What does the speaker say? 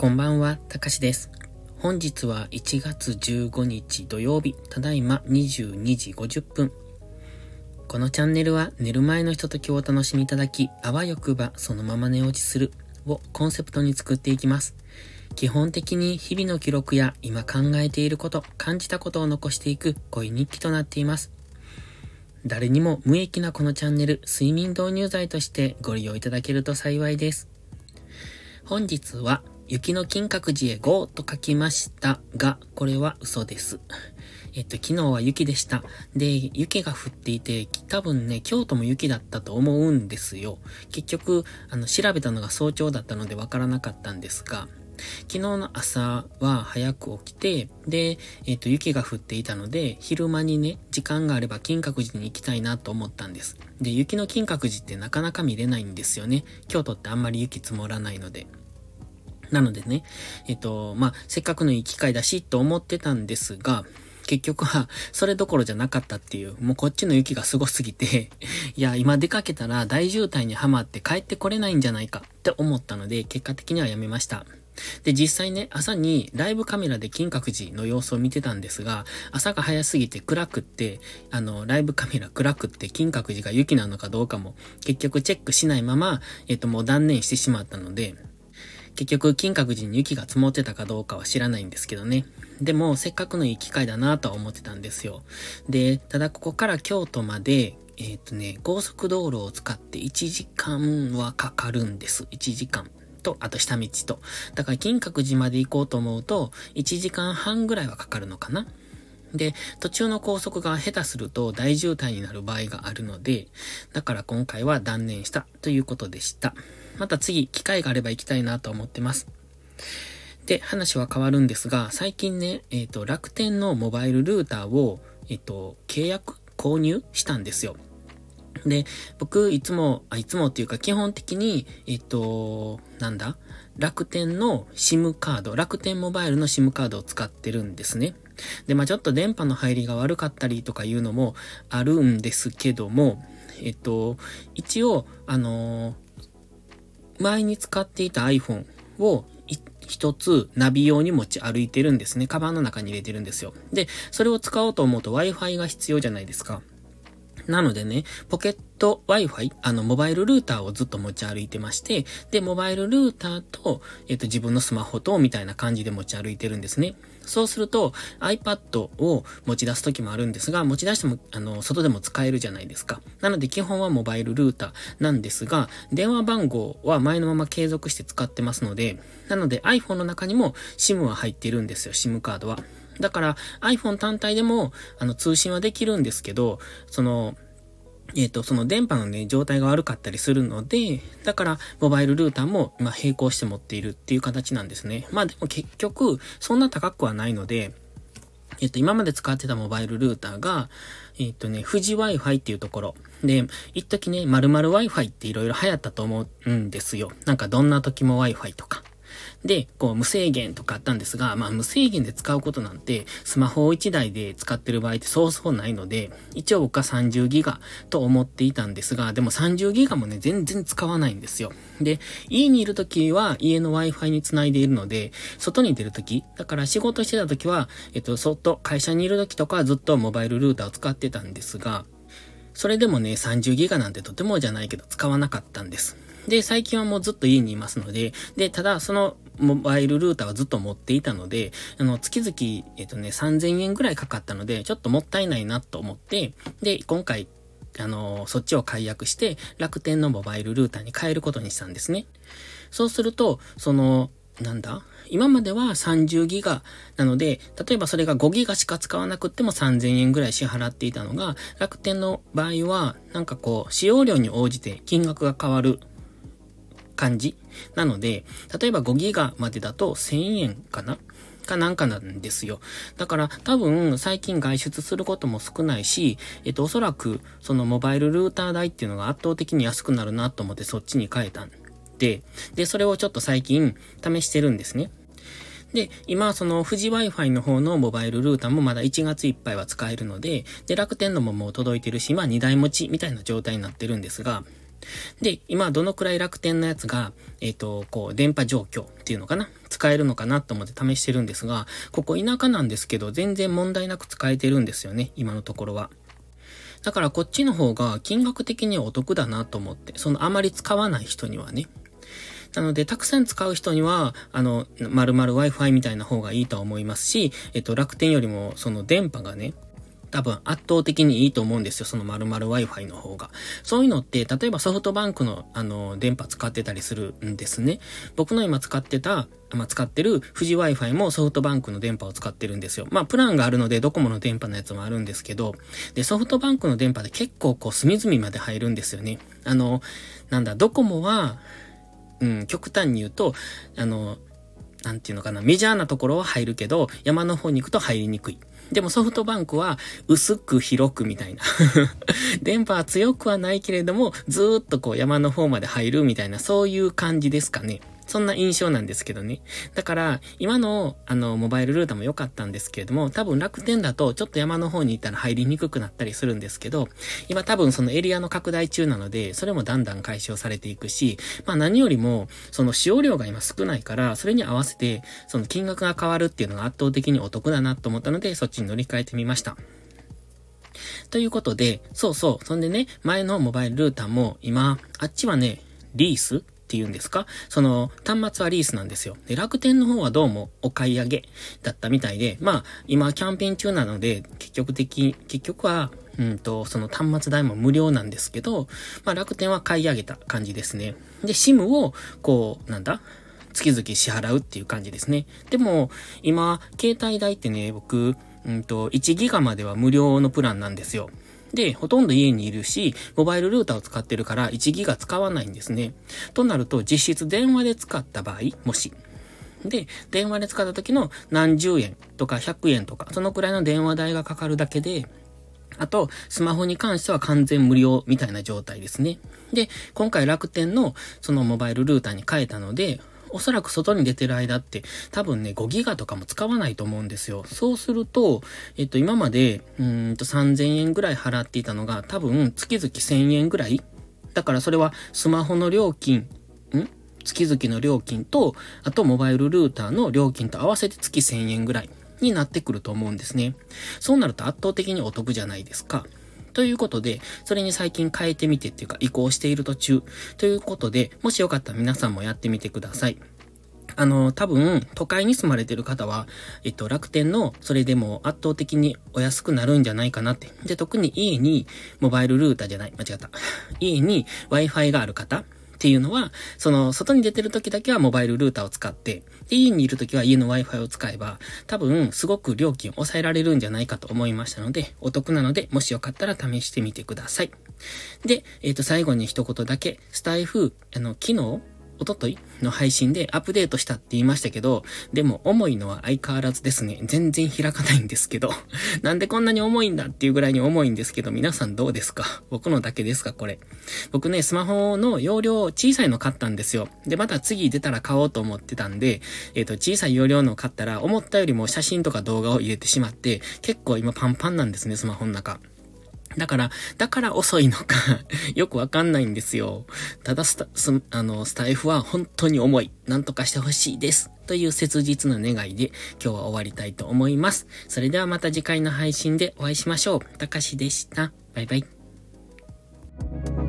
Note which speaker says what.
Speaker 1: こんばんは、たかしです。本日は1月15日土曜日、ただいま22時50分。このチャンネルは寝る前のひとときをお楽しみいただき、あわよくばそのまま寝落ちするをコンセプトに作っていきます。基本的に日々の記録や今考えていること、感じたことを残していく恋日記となっています。誰にも無益なこのチャンネル、睡眠導入剤としてご利用いただけると幸いです。本日は雪の金閣寺へ GO と書きましたが、これは嘘です。えっと、昨日は雪でした。で、雪が降っていて、多分ね、京都も雪だったと思うんですよ。結局、あの、調べたのが早朝だったのでわからなかったんですが、昨日の朝は早く起きて、で、えっ、と、雪が降っていたので、昼間にね、時間があれば金閣寺に行きたいなと思ったんです。で、雪の金閣寺ってなかなか見れないんですよね。京都ってあんまり雪積もらないので。なのでね、えっと、まあ、せっかくのいい機会だし、と思ってたんですが、結局は、それどころじゃなかったっていう、もうこっちの雪がすごすぎて いや、今出かけたら大渋滞にはまって帰ってこれないんじゃないかって思ったので、結果的にはやめました。で、実際ね、朝にライブカメラで金閣寺の様子を見てたんですが、朝が早すぎて暗くって、あの、ライブカメラ暗くって金閣寺が雪なのかどうかも結局チェックしないまま、えっと、もう断念してしまったので、結局、金閣寺に雪が積もってたかどうかは知らないんですけどね。でも、せっかくのいい機会だなとは思ってたんですよ。で、ただここから京都まで、えっ、ー、とね、高速道路を使って1時間はかかるんです。1時間。と、あと下道と。だから金閣寺まで行こうと思うと、1時間半ぐらいはかかるのかな。で、途中の高速が下手すると大渋滞になる場合があるので、だから今回は断念したということでした。また次、機会があれば行きたいなと思ってます。で、話は変わるんですが、最近ね、えっ、ー、と、楽天のモバイルルーターを、えっ、ー、と、契約購入したんですよ。で、僕、いつも、あ、いつもっていうか、基本的に、えっ、と、なんだ？楽天の SIM カード、楽天モバイルの SIM カードを使ってるんですね。で、まあちょっと電波の入りが悪かったりとかいうのもあるんですけども、えっと、一応、あの前に使っていた iPhone を一つナビ用に持ち歩いてるんですね。カバンの中に入れてるんですよ。で、それを使おうと思うと Wi-Fi が必要じゃないですか。なのでね、ポケット Wi-Fi、あの、モバイルルーターをずっと持ち歩いてまして、で、モバイルルーターと、えっ、と、自分のスマホと、みたいな感じで持ち歩いてるんですね。そうすると iPad を持ち出す時もあるんですが、持ち出しても、あの、外でも使えるじゃないですか。なので基本はモバイルルーターなんですが、電話番号は前のまま継続して使ってますので、なので iPhone の中にも SIM は入ってるんですよ、SIM カードは。だから iPhone 単体でも、あの、通信はできるんですけど、その、えっ、ー、と、その電波のね、状態が悪かったりするので、だから、モバイルルーターも、まあ、並行して持っているっていう形なんですね。まあ、でも結局、そんな高くはないので、えっ、ー、と、今まで使ってたモバイルルーターが、えっ、ー、とね、富士 Wi-Fi っていうところ。で、一時ね、〇〇 Wi-Fi って色々流行ったと思うんですよ。なんかどんな時も Wi-Fi とか。で、こう無制限とかあったんですが、まあ無制限で使うことなんて、スマホを1台で使ってる場合ってそうそうないので、一応僕は30ギガと思っていたんですが、でも30ギガもね、全然使わないんですよ。で、家にいるときは家の Wi-Fi につないでいるので、外に出るとき、だから仕事してたときは、えっと、外、会社にいるときとかはずっとモバイルルーターを使ってたんですが、それでもね、30ギガなんてとてもじゃないけど使わなかったんです。で、最近はもうずっと家にいますので、で、ただそのモバイルルーターはずっと持っていたので、あの、月々、えっとね、3000円ぐらいかかったので、ちょっともったいないなと思って、で、今回、あの、そっちを解約して、楽天のモバイルルーターに変えることにしたんですね。そうすると、その、なんだ？今までは30ギガなので、例えばそれが5ギガしか使わなくっても3000円ぐらい支払っていたのが、楽天の場合は、なんかこう、使用量に応じて金額が変わる感じなので、例えば5ギガまでだと1000円かな？かなんかなんですよ。だから多分最近外出することも少ないし、えっとおそらくそのモバイルルーター代っていうのが圧倒的に安くなるなと思ってそっちに変えたんで、で、それをちょっと最近試してるんですね。で、今、その富士 Wi-Fi の方のモバイルルーターもまだ1月いっぱいは使えるので、で、楽天のももう届いてるし、まあ2台持ちみたいな状態になってるんですが、で、今どのくらい楽天のやつが、えっ、ー、と、こう、電波状況っていうのかな？使えるのかなと思って試してるんですが、ここ田舎なんですけど、全然問題なく使えてるんですよね、今のところは。だからこっちの方が金額的にはお得だなと思って、そのあまり使わない人にはね。なので、たくさん使う人には、あの、〇〇 Wi-Fi みたいな方がいいと思いますし、えっと、楽天よりも、その電波がね、多分圧倒的にいいと思うんですよ。その〇〇 Wi-Fi の方が。そういうのって、例えばソフトバンクのあの、電波使ってたりするんですね。僕の今使ってた、まあ、使ってる富士 Wi-Fi もソフトバンクの電波を使ってるんですよ。まあ、プランがあるのでドコモの電波のやつもあるんですけど、で、ソフトバンクの電波で結構こう隅々まで入るんですよね。あの、なんだ、ドコモは、うん、極端に言うと、あの、なんていうのかな、メジャーなところは入るけど、山の方に行くと入りにくい。でもソフトバンクは薄く広くみたいな 電波は強くはないけれども、ずーっとこう山の方まで入るみたいな、そういう感じですかね。そんな印象なんですけどね。だから、今の、あの、モバイルルーターも良かったんですけれども、多分楽天だとちょっと山の方に行ったら入りにくくなったりするんですけど、今多分そのエリアの拡大中なので、それもだんだん解消されていくし、まあ何よりも、その使用量が今少ないから、それに合わせて、その金額が変わるっていうのが圧倒的にお得だなと思ったので、そっちに乗り換えてみました。ということで、そうそう、そんでね、前のモバイルルーターも今、あっちはね、リースっていうんですか？その、端末はリースなんですよ。で、楽天の方はどうもお買い上げだったみたいで、まあ、今キャンペーン中なので、結局的、結局は、うんと、その端末代も無料なんですけど、まあ楽天は買い上げた感じですね。で、SIM を、こう、なんだ？月々支払うっていう感じですね。でも、今、携帯代ってね、僕、うんと、1ギガまでは無料のプランなんですよ。で、ほとんど家にいるし、モバイルルーターを使ってるから1ギガ使わないんですね。となると、実質電話で使った場合、もし。で、電話で使った時の何十円とか100円とか、そのくらいの電話代がかかるだけで、あと、スマホに関しては完全無料みたいな状態ですね。で、今回楽天のそのモバイルルーターに変えたので、おそらく外に出てる間って多分ね、5ギガとかも使わないと思うんですよ。そうすると、えっと、今まで、うんと3000円ぐらい払っていたのが多分月々1000円ぐらいだからそれはスマホの料金、ん？月々の料金と、あとモバイルルーターの料金と合わせて月1000円ぐらいになってくると思うんですね。そうなると圧倒的にお得じゃないですか。ということで、それに最近変えてみてっていうか移行している途中ということで、もしよかったら皆さんもやってみてください。あの、多分、都会に住まれてる方は、えっと、楽天の、それでも圧倒的にお安くなるんじゃないかなって。で、特に家に、モバイルルーターじゃない、間違った。家に Wi-Fi がある方っていうのは、その、外に出てる時だけはモバイルルーターを使って、で、家にいる時は家の Wi-Fi を使えば、多分、すごく料金を抑えられるんじゃないかと思いましたので、お得なので、もしよかったら試してみてください。で、えっ、ー、と、最後に一言だけ、スタイフ、あの、機能おとといの配信でアップデートしたって言いましたけど、でも重いのは相変わらずですね。全然開かないんですけど。なんでこんなに重いんだっていうぐらいに重いんですけど、皆さんどうですか？僕のだけですかこれ。僕ね、スマホの容量小さいの買ったんですよ。で、また次出たら買おうと思ってたんで、えっ、ー、と、小さい容量の買ったら、思ったよりも写真とか動画を入れてしまって、結構今パンパンなんですね、スマホの中。だから、だから遅いのか よくわかんないんですよ。ただスタ、スあの、スタイフは本当に重い。なんとかしてほしいです。という切実な願いで今日は終わりたいと思います。それではまた次回の配信でお会いしましょう。たかしでした。バイバイ。